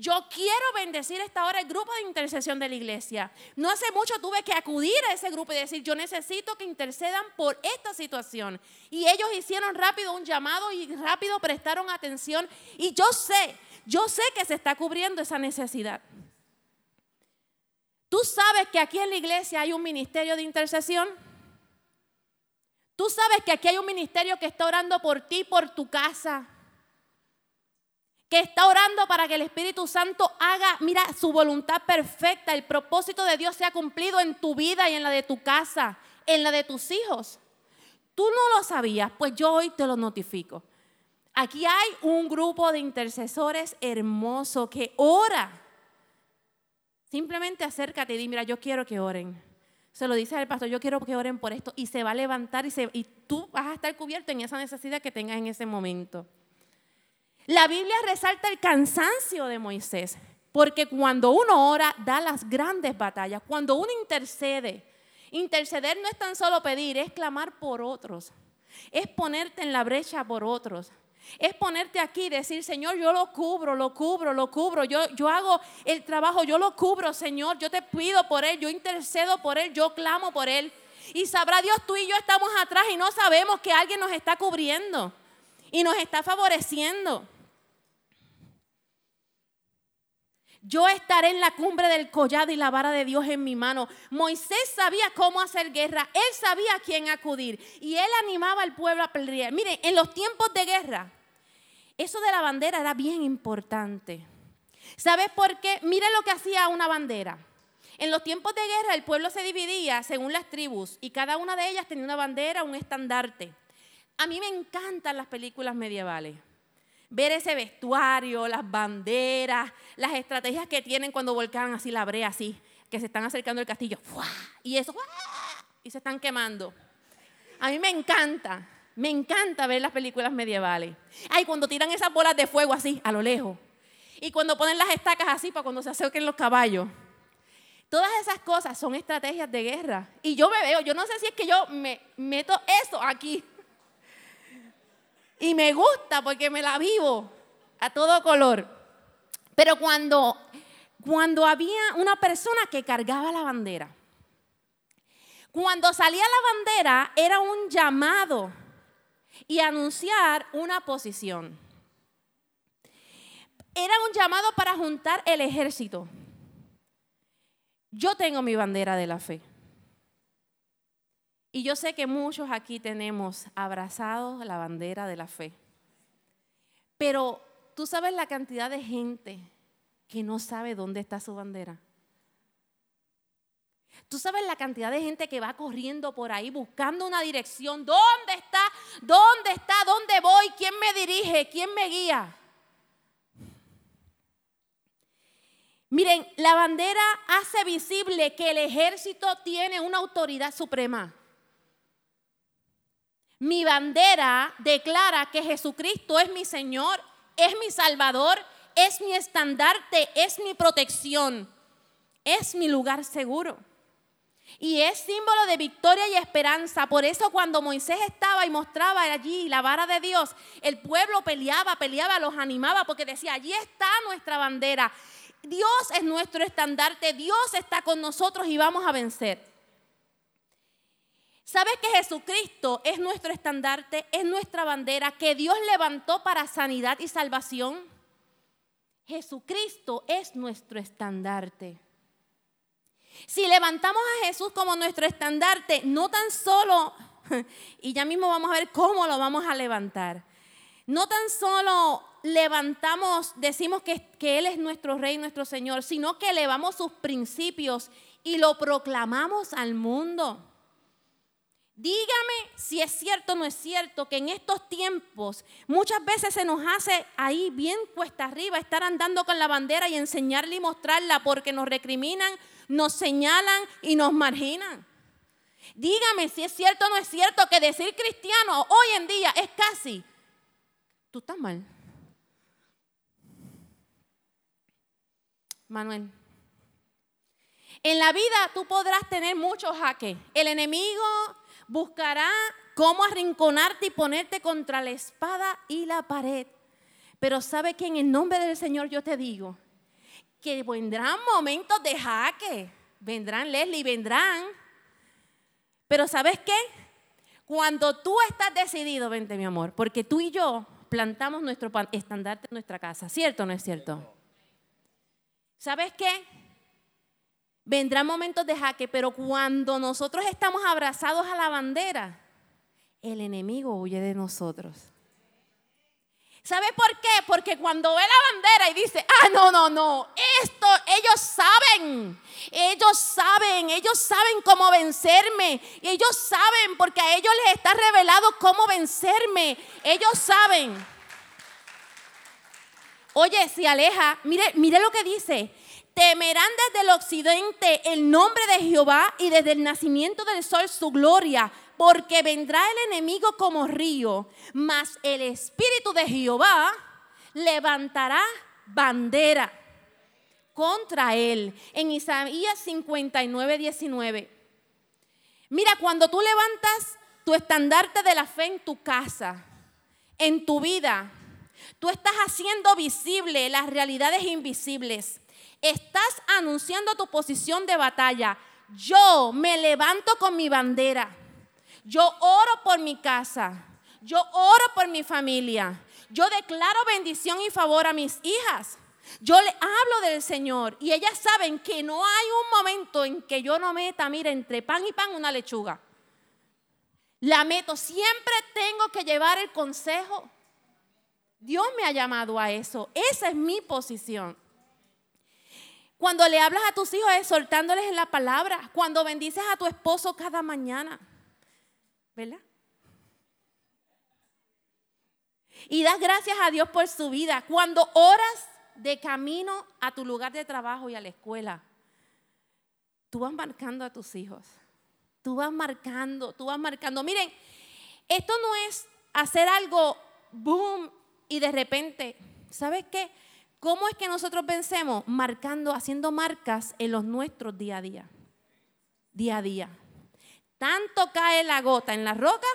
Yo quiero bendecir esta hora el grupo de intercesión de la iglesia. No hace mucho tuve que acudir a ese grupo y decir, yo necesito que intercedan por esta situación. Y ellos hicieron rápido un llamado y rápido prestaron atención. Y yo sé, yo sé que se está cubriendo esa necesidad. ¿Tú sabes que aquí en la iglesia hay un ministerio de intercesión? ¿Tú sabes que aquí hay un ministerio que está orando por ti, por tu casa? Que está orando para que el Espíritu Santo haga, mira, su voluntad perfecta, el propósito de Dios sea cumplido en tu vida y en la de tu casa, en la de tus hijos. Tú no lo sabías, pues yo hoy te lo notifico. Aquí hay un grupo de intercesores hermoso que ora Simplemente acércate y di, mira, yo quiero que oren. Se lo dice al pastor, yo quiero que oren por esto y se va a levantar y, y tú vas a estar cubierto en esa necesidad que tengas en ese momento. La Biblia resalta el cansancio de Moisés, porque cuando uno ora, da las grandes batallas. Cuando uno intercede, interceder no es tan solo pedir, es clamar por otros, es ponerte en la brecha por otros. Es ponerte aquí y decir, Señor, yo lo cubro, lo cubro, lo cubro. Yo, yo hago el trabajo, yo lo cubro, Señor. Yo te pido por Él, yo intercedo por Él, yo clamo por Él. Y sabrá Dios, tú y yo estamos atrás y no sabemos que alguien nos está cubriendo y nos está favoreciendo. Yo estaré en la cumbre del collado y la vara de Dios en mi mano. Moisés sabía cómo hacer guerra, él sabía a quién acudir y él animaba al pueblo a pelear. Miren, en los tiempos de guerra, eso de la bandera era bien importante. ¿Sabes por qué? Miren lo que hacía una bandera. En los tiempos de guerra el pueblo se dividía según las tribus y cada una de ellas tenía una bandera, un estandarte. A mí me encantan las películas medievales ver ese vestuario, las banderas, las estrategias que tienen cuando volcan así la brea, así, que se están acercando al castillo, y eso, y se están quemando. A mí me encanta, me encanta ver las películas medievales. Ay, cuando tiran esas bolas de fuego así, a lo lejos. Y cuando ponen las estacas así para cuando se acerquen los caballos. Todas esas cosas son estrategias de guerra. Y yo me veo, yo no sé si es que yo me meto eso aquí. Y me gusta porque me la vivo a todo color. Pero cuando, cuando había una persona que cargaba la bandera, cuando salía la bandera era un llamado y anunciar una posición. Era un llamado para juntar el ejército. Yo tengo mi bandera de la fe. Y yo sé que muchos aquí tenemos abrazados la bandera de la fe. Pero tú sabes la cantidad de gente que no sabe dónde está su bandera. Tú sabes la cantidad de gente que va corriendo por ahí buscando una dirección. ¿Dónde está? ¿Dónde está? ¿Dónde voy? ¿Quién me dirige? ¿Quién me guía? Miren, la bandera hace visible que el ejército tiene una autoridad suprema. Mi bandera declara que Jesucristo es mi Señor, es mi Salvador, es mi estandarte, es mi protección, es mi lugar seguro. Y es símbolo de victoria y esperanza. Por eso cuando Moisés estaba y mostraba allí la vara de Dios, el pueblo peleaba, peleaba, los animaba porque decía, allí está nuestra bandera. Dios es nuestro estandarte, Dios está con nosotros y vamos a vencer. ¿Sabes que Jesucristo es nuestro estandarte, es nuestra bandera que Dios levantó para sanidad y salvación? Jesucristo es nuestro estandarte. Si levantamos a Jesús como nuestro estandarte, no tan solo, <laughs> y ya mismo vamos a ver cómo lo vamos a levantar, no tan solo levantamos, decimos que, que Él es nuestro Rey, nuestro Señor, sino que elevamos sus principios y lo proclamamos al mundo. Dígame si es cierto o no es cierto que en estos tiempos muchas veces se nos hace ahí bien cuesta arriba estar andando con la bandera y enseñarla y mostrarla porque nos recriminan, nos señalan y nos marginan. Dígame si es cierto o no es cierto que decir cristiano hoy en día es casi, tú estás mal. Manuel. En la vida tú podrás tener muchos jaques. El enemigo buscará cómo arrinconarte y ponerte contra la espada y la pared. Pero sabe que en el nombre del Señor yo te digo que vendrán momentos de jaque. Vendrán, Leslie, vendrán. Pero ¿sabes qué? Cuando tú estás decidido, vente mi amor, porque tú y yo plantamos nuestro estandarte en nuestra casa, ¿cierto o no es cierto? ¿Sabes qué? Vendrán momentos de jaque, pero cuando nosotros estamos abrazados a la bandera, el enemigo huye de nosotros. ¿Sabe por qué? Porque cuando ve la bandera y dice, ah, no, no, no, esto, ellos saben, ellos saben, ellos saben cómo vencerme, ellos saben, porque a ellos les está revelado cómo vencerme, ellos saben. Oye, si aleja, mire, mire lo que dice. Temerán desde el occidente el nombre de Jehová y desde el nacimiento del sol su gloria, porque vendrá el enemigo como río, mas el espíritu de Jehová levantará bandera contra él. En Isaías 59, 19. Mira, cuando tú levantas tu estandarte de la fe en tu casa, en tu vida, Tú estás haciendo visible las realidades invisibles. Estás anunciando tu posición de batalla. Yo me levanto con mi bandera. Yo oro por mi casa. Yo oro por mi familia. Yo declaro bendición y favor a mis hijas. Yo le hablo del Señor y ellas saben que no hay un momento en que yo no meta, mira, entre pan y pan una lechuga. La meto, siempre tengo que llevar el consejo Dios me ha llamado a eso. Esa es mi posición. Cuando le hablas a tus hijos, soltándoles en la palabra. Cuando bendices a tu esposo cada mañana. ¿Verdad? Y das gracias a Dios por su vida. Cuando oras de camino a tu lugar de trabajo y a la escuela, tú vas marcando a tus hijos. Tú vas marcando, tú vas marcando. Miren, esto no es hacer algo boom y de repente, ¿sabes qué? ¿Cómo es que nosotros vencemos? Marcando, haciendo marcas en los nuestros día a día. Día a día. Tanto cae la gota en la roca,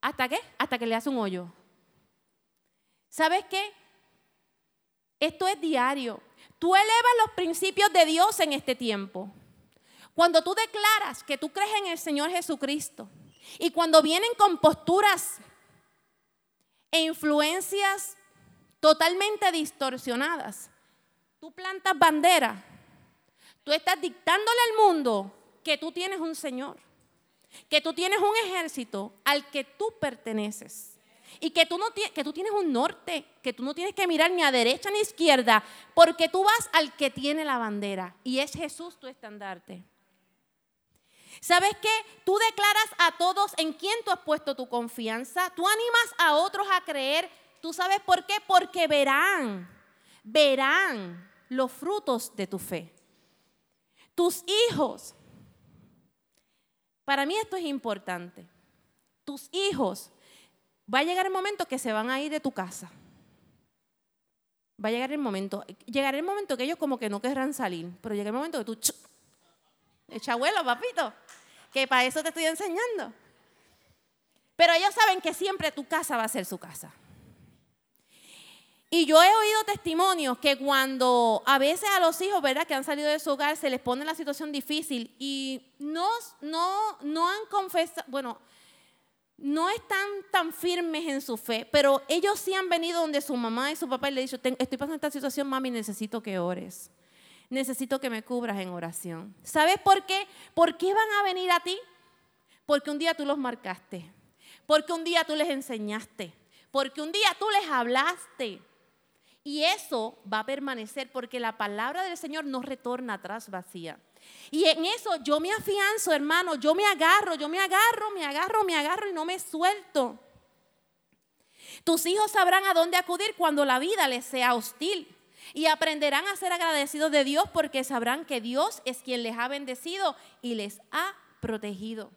¿hasta qué? Hasta que le hace un hoyo. ¿Sabes qué? Esto es diario. Tú elevas los principios de Dios en este tiempo. Cuando tú declaras que tú crees en el Señor Jesucristo y cuando vienen con posturas e influencias totalmente distorsionadas, tú plantas bandera, tú estás dictándole al mundo que tú tienes un Señor, que tú tienes un ejército al que tú perteneces. Y que tú, no, que tú tienes un norte, que tú no tienes que mirar ni a derecha ni a izquierda, porque tú vas al que tiene la bandera y es Jesús tu estandarte. ¿Sabes qué? Tú declaras a todos en quién tú has puesto tu confianza. Tú animas a otros a creer. ¿Tú sabes por qué? Porque verán, verán los frutos de tu fe. Tus hijos. Para mí esto es importante. Tus hijos. Va a llegar el momento que se van a ir de tu casa. Va a llegar el momento. Llegará el momento que ellos como que no querrán salir. Pero llega el momento que tú Echa abuelo, papito, que para eso te estoy enseñando. Pero ellos saben que siempre tu casa va a ser su casa. Y yo he oído testimonios que cuando a veces a los hijos, ¿verdad?, que han salido de su hogar, se les pone la situación difícil y no, no, no han confesado, bueno, no están tan firmes en su fe, pero ellos sí han venido donde su mamá y su papá y le han dicho, estoy pasando esta situación, mami, necesito que ores necesito que me cubras en oración. ¿Sabes por qué? ¿Por qué van a venir a ti? Porque un día tú los marcaste, porque un día tú les enseñaste, porque un día tú les hablaste. Y eso va a permanecer porque la palabra del Señor no retorna atrás vacía. Y en eso yo me afianzo, hermano, yo me agarro, yo me agarro, me agarro, me agarro y no me suelto. Tus hijos sabrán a dónde acudir cuando la vida les sea hostil. Y aprenderán a ser agradecidos de Dios porque sabrán que Dios es quien les ha bendecido y les ha protegido.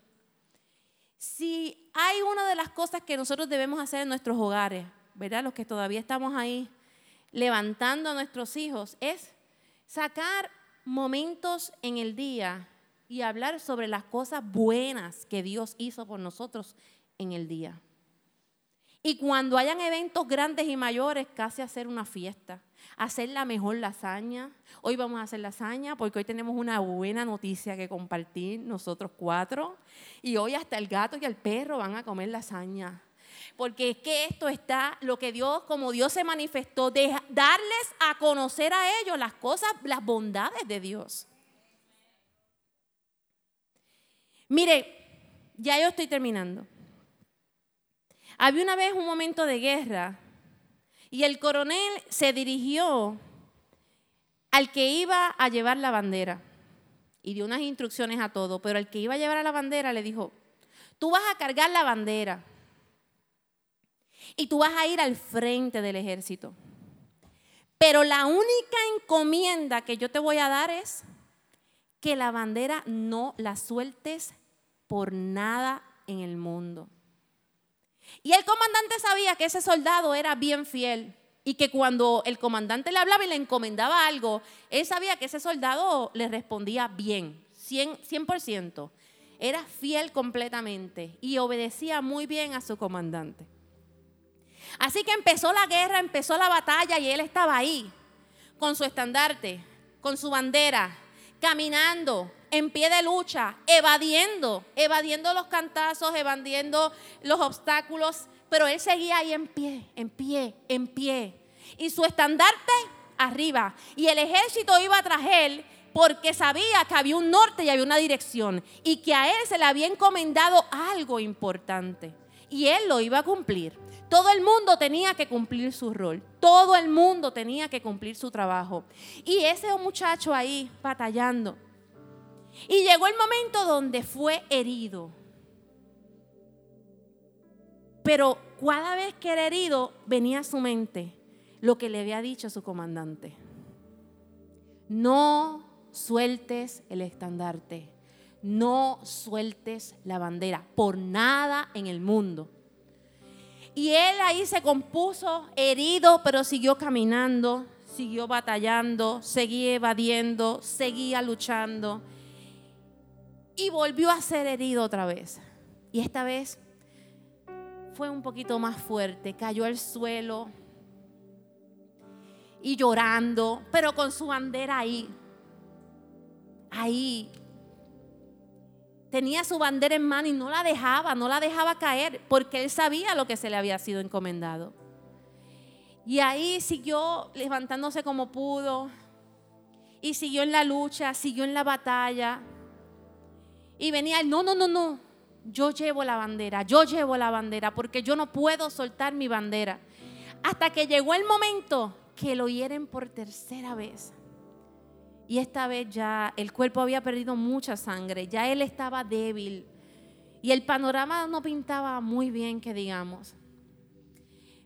Si hay una de las cosas que nosotros debemos hacer en nuestros hogares, ¿verdad? Los que todavía estamos ahí levantando a nuestros hijos, es sacar momentos en el día y hablar sobre las cosas buenas que Dios hizo por nosotros en el día. Y cuando hayan eventos grandes y mayores, casi hacer una fiesta hacer la mejor lasaña. Hoy vamos a hacer lasaña porque hoy tenemos una buena noticia que compartir nosotros cuatro. Y hoy hasta el gato y el perro van a comer lasaña. Porque es que esto está, lo que Dios, como Dios se manifestó, de darles a conocer a ellos las cosas, las bondades de Dios. Mire, ya yo estoy terminando. Había una vez un momento de guerra y el coronel se dirigió al que iba a llevar la bandera y dio unas instrucciones a todos, pero el que iba a llevar a la bandera le dijo, tú vas a cargar la bandera y tú vas a ir al frente del ejército. Pero la única encomienda que yo te voy a dar es que la bandera no la sueltes por nada en el mundo. Y el comandante sabía que ese soldado era bien fiel y que cuando el comandante le hablaba y le encomendaba algo, él sabía que ese soldado le respondía bien, 100%. Era fiel completamente y obedecía muy bien a su comandante. Así que empezó la guerra, empezó la batalla y él estaba ahí con su estandarte, con su bandera, caminando, en pie de lucha, evadiendo, evadiendo los cantazos, evadiendo los obstáculos, pero él seguía ahí en pie, en pie, en pie. Y su estandarte arriba. Y el ejército iba tras él porque sabía que había un norte y había una dirección y que a él se le había encomendado algo importante. Y él lo iba a cumplir. Todo el mundo tenía que cumplir su rol. Todo el mundo tenía que cumplir su trabajo. Y ese muchacho ahí batallando y llegó el momento donde fue herido. Pero cada vez que era herido venía a su mente lo que le había dicho su comandante. No sueltes el estandarte. No sueltes la bandera por nada en el mundo. Y él ahí se compuso herido, pero siguió caminando, siguió batallando, seguía evadiendo, seguía luchando. Y volvió a ser herido otra vez. Y esta vez fue un poquito más fuerte, cayó al suelo y llorando, pero con su bandera ahí. Ahí tenía su bandera en mano y no la dejaba, no la dejaba caer, porque él sabía lo que se le había sido encomendado. Y ahí siguió levantándose como pudo, y siguió en la lucha, siguió en la batalla. Y venía él, no, no, no, no, yo llevo la bandera, yo llevo la bandera, porque yo no puedo soltar mi bandera. Hasta que llegó el momento que lo hieren por tercera vez. Y esta vez ya el cuerpo había perdido mucha sangre, ya él estaba débil. Y el panorama no pintaba muy bien, que digamos.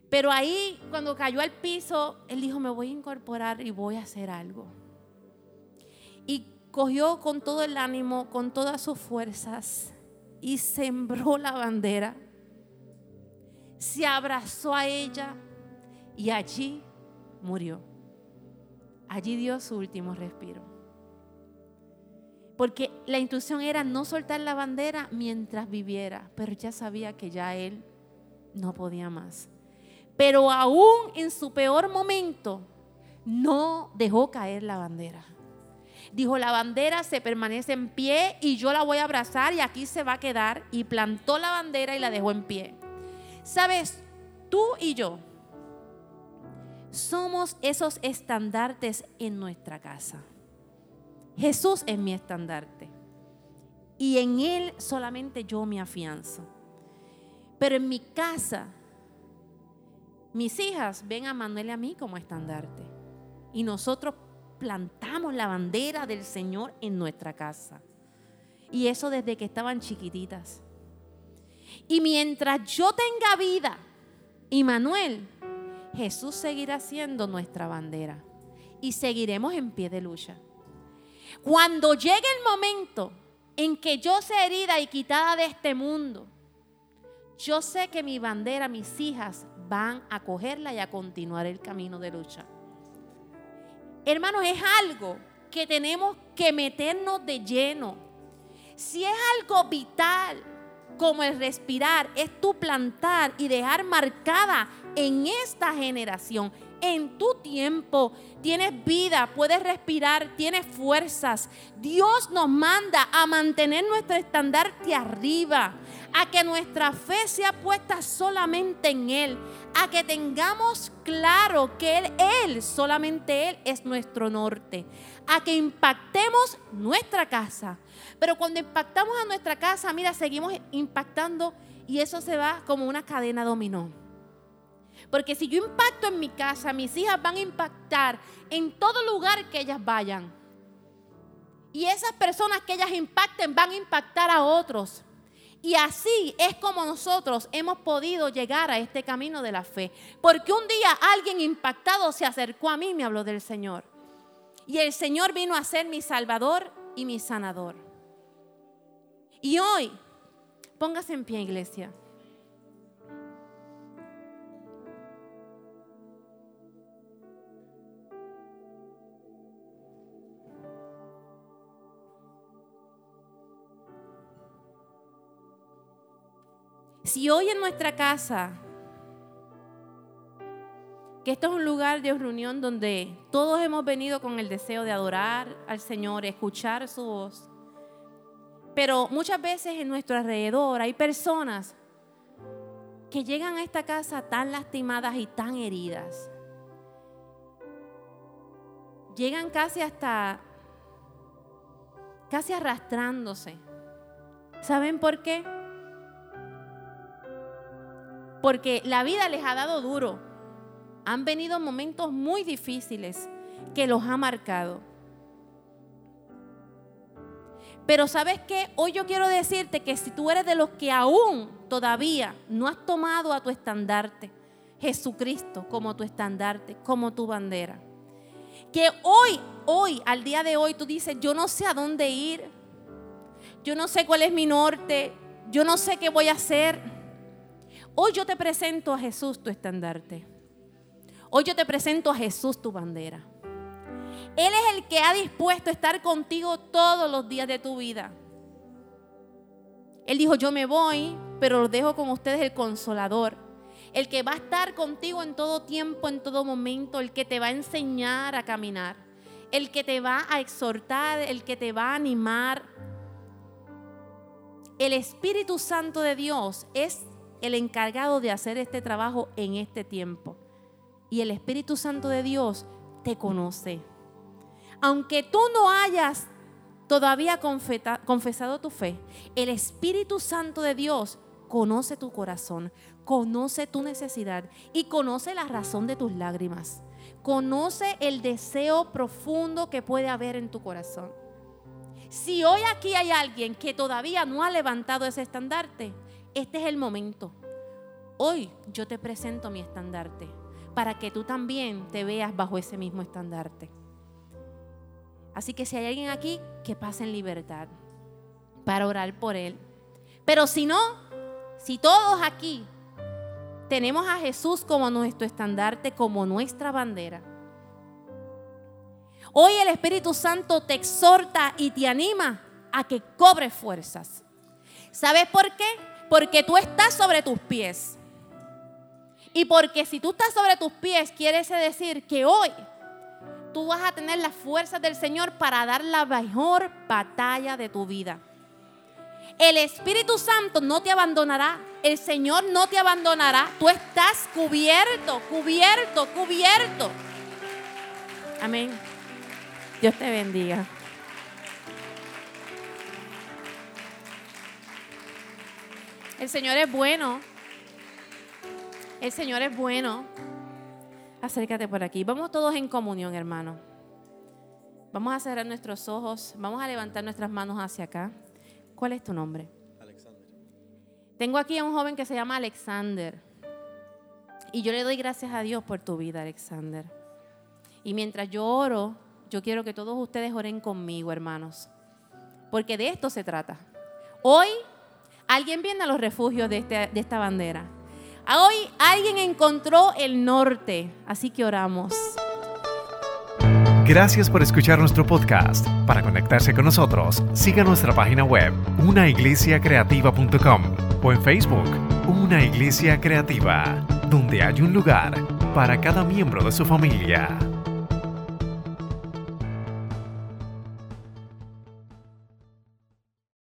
Pero ahí, cuando cayó al piso, él dijo, me voy a incorporar y voy a hacer algo. Y cogió con todo el ánimo, con todas sus fuerzas, y sembró la bandera. Se abrazó a ella y allí murió. Allí dio su último respiro. Porque la instrucción era no soltar la bandera mientras viviera, pero ya sabía que ya él no podía más. Pero aún en su peor momento, no dejó caer la bandera. Dijo, la bandera se permanece en pie y yo la voy a abrazar y aquí se va a quedar. Y plantó la bandera y la dejó en pie. Sabes, tú y yo somos esos estandartes en nuestra casa. Jesús es mi estandarte. Y en Él solamente yo me afianzo. Pero en mi casa, mis hijas ven a Manuel y a mí como estandarte. Y nosotros plantamos la bandera del Señor en nuestra casa. Y eso desde que estaban chiquititas. Y mientras yo tenga vida y Manuel Jesús seguirá siendo nuestra bandera y seguiremos en pie de lucha. Cuando llegue el momento en que yo sea herida y quitada de este mundo, yo sé que mi bandera, mis hijas, van a cogerla y a continuar el camino de lucha. Hermanos, es algo que tenemos que meternos de lleno. Si es algo vital, como el respirar, es tu plantar y dejar marcada en esta generación, en tu tiempo. Tienes vida, puedes respirar, tienes fuerzas. Dios nos manda a mantener nuestro estandarte arriba, a que nuestra fe sea puesta solamente en Él, a que tengamos claro que Él, Él, solamente Él es nuestro norte, a que impactemos nuestra casa. Pero cuando impactamos a nuestra casa, mira, seguimos impactando y eso se va como una cadena dominó. Porque si yo impacto en mi casa, mis hijas van a impactar en todo lugar que ellas vayan. Y esas personas que ellas impacten van a impactar a otros. Y así es como nosotros hemos podido llegar a este camino de la fe. Porque un día alguien impactado se acercó a mí y me habló del Señor. Y el Señor vino a ser mi Salvador y mi sanador. Y hoy, póngase en pie, iglesia. Si hoy en nuestra casa, que esto es un lugar de reunión donde todos hemos venido con el deseo de adorar al Señor, escuchar su voz, pero muchas veces en nuestro alrededor hay personas que llegan a esta casa tan lastimadas y tan heridas. Llegan casi hasta, casi arrastrándose. ¿Saben por qué? Porque la vida les ha dado duro. Han venido momentos muy difíciles que los ha marcado. Pero sabes qué, hoy yo quiero decirte que si tú eres de los que aún todavía no has tomado a tu estandarte, Jesucristo como tu estandarte, como tu bandera, que hoy, hoy, al día de hoy tú dices, yo no sé a dónde ir, yo no sé cuál es mi norte, yo no sé qué voy a hacer. Hoy yo te presento a Jesús tu estandarte. Hoy yo te presento a Jesús tu bandera. Él es el que ha dispuesto a estar contigo todos los días de tu vida. Él dijo, yo me voy, pero lo dejo con ustedes el consolador. El que va a estar contigo en todo tiempo, en todo momento. El que te va a enseñar a caminar. El que te va a exhortar, el que te va a animar. El Espíritu Santo de Dios es el encargado de hacer este trabajo en este tiempo. Y el Espíritu Santo de Dios te conoce. Aunque tú no hayas todavía confesado tu fe, el Espíritu Santo de Dios conoce tu corazón, conoce tu necesidad y conoce la razón de tus lágrimas. Conoce el deseo profundo que puede haber en tu corazón. Si hoy aquí hay alguien que todavía no ha levantado ese estandarte, este es el momento. Hoy yo te presento mi estandarte para que tú también te veas bajo ese mismo estandarte. Así que si hay alguien aquí, que pase en libertad para orar por él. Pero si no, si todos aquí tenemos a Jesús como nuestro estandarte, como nuestra bandera, hoy el Espíritu Santo te exhorta y te anima a que cobres fuerzas. ¿Sabes por qué? Porque tú estás sobre tus pies. Y porque si tú estás sobre tus pies, quiere decir que hoy tú vas a tener las fuerzas del Señor para dar la mejor batalla de tu vida. El Espíritu Santo no te abandonará. El Señor no te abandonará. Tú estás cubierto, cubierto, cubierto. Amén. Dios te bendiga. El Señor es bueno. El Señor es bueno. Acércate por aquí. Vamos todos en comunión, hermano. Vamos a cerrar nuestros ojos. Vamos a levantar nuestras manos hacia acá. ¿Cuál es tu nombre? Alexander. Tengo aquí a un joven que se llama Alexander. Y yo le doy gracias a Dios por tu vida, Alexander. Y mientras yo oro, yo quiero que todos ustedes oren conmigo, hermanos. Porque de esto se trata. Hoy alguien viene a los refugios de, este, esta bandera. Hoy alguien encontró el norte, así que oramos. Gracias por escuchar nuestro podcast. Para conectarse con nosotros, siga nuestra página web, unaiglesiacreativa.com o en Facebook, Una Iglesia Creativa, donde hay un lugar para cada miembro de su familia.